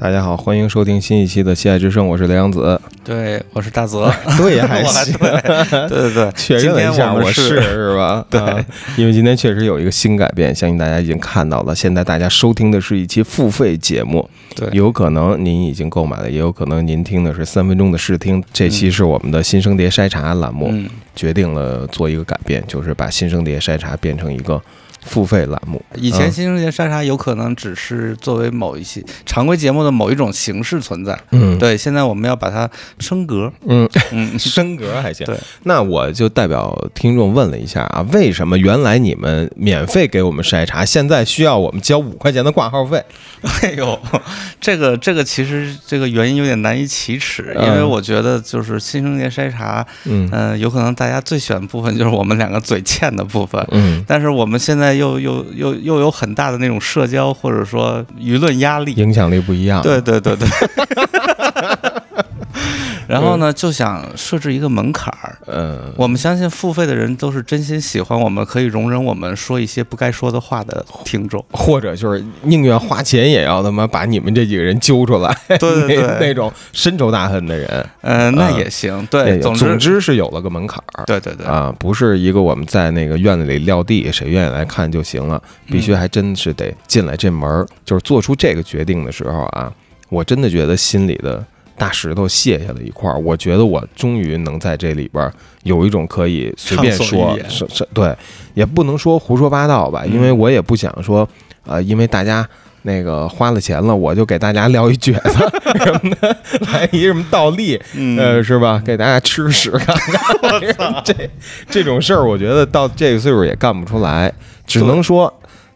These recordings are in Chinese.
大家好，欢迎收听新一期的《西爱之声》，我是雷阳子。对，我是大泽。对，还行，对对对对，确认了一下，我是是是吧？对啊因为今天确实有一个新改变，相信大家已经看到了。现在大家收听的是一期付费节目，对有可能您已经购买了，也有可能您听的是三分钟的试听。这期是我们的新生碟筛查栏目，嗯，决定了做一个改变，就是把新生碟筛查变成一个付费栏目。以前嗯新生节筛查有可能只是作为某一些常规节目的某一种形式存在。嗯，对，现在我们要把它升格。嗯，嗯，升格还行。对，那我就代表听众问了一下啊，为什么原来你们免费给我们筛查，现在需要我们交五块钱的挂号费？哎呦，这个这个其实这个原因有点难以启齿，因为嗯我觉得就是新生节筛查，嗯嗯、有可能大家最喜欢的部分就是我们两个嘴欠的部分。嗯，但是我们现在又又又又有很大的那种社交或者说舆论压力，影响力不一样。对对对对。然后呢，就想设置一个门槛儿。嗯，我们相信付费的人都是真心喜欢我们，可以容忍我们说一些不该说的话的听众。或者就是宁愿花钱也要他妈把你们这几个人揪出来，对对对那那种深仇大恨的人。嗯、那嗯也行。对，总之是有了个门槛儿。对对对，啊，不是一个我们在那个院子里撂地，谁愿意来看就行了，必须还真是得进来这门儿。就是做出这个决定的时候啊，我真的觉得心里的大石头卸下了一块儿。我觉得我终于能在这里边儿有一种可以随便说是是，对，也不能说胡说八道吧，因为嗯我也不想说，呃，因为大家。那个花了钱了，我就给大家撂一蹶子什么的，来一什么倒立，嗯呃，是吧？给大家吃屎看看。这这种事儿，我觉得到这个岁数也干不出来，只能说，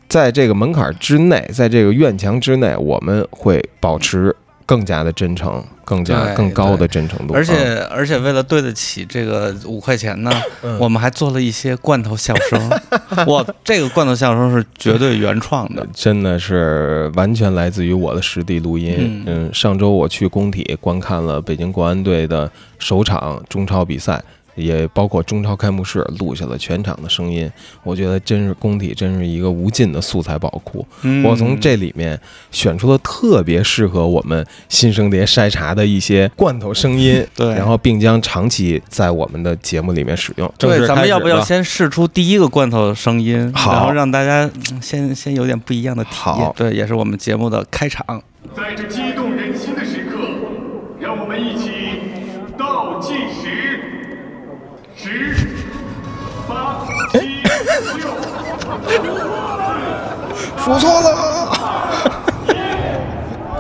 在这个门槛之内，在这个院墙之内，我们会保持更加的真诚，更加更高的真诚度。而且而且为了对得起这个五块钱呢，嗯我们还做了一些罐头笑声。哇，这个罐头笑声是绝对原创的。真的是完全来自于我的实地录音。嗯嗯，上周我去工体观看了北京国安队的首场中超比赛。也包括中超开幕式录下了全场的声音，我觉得真是工体真是一个无尽的素材宝库。嗯我从这里面选出了特别适合我们新生碟筛查的一些罐头声音，对然后并将长期在我们的节目里面使用。对，咱们要不要先试出第一个罐头声音，好然后让大家嗯先先有点不一样的体验好？对，也是我们节目的开场。在这数、错了，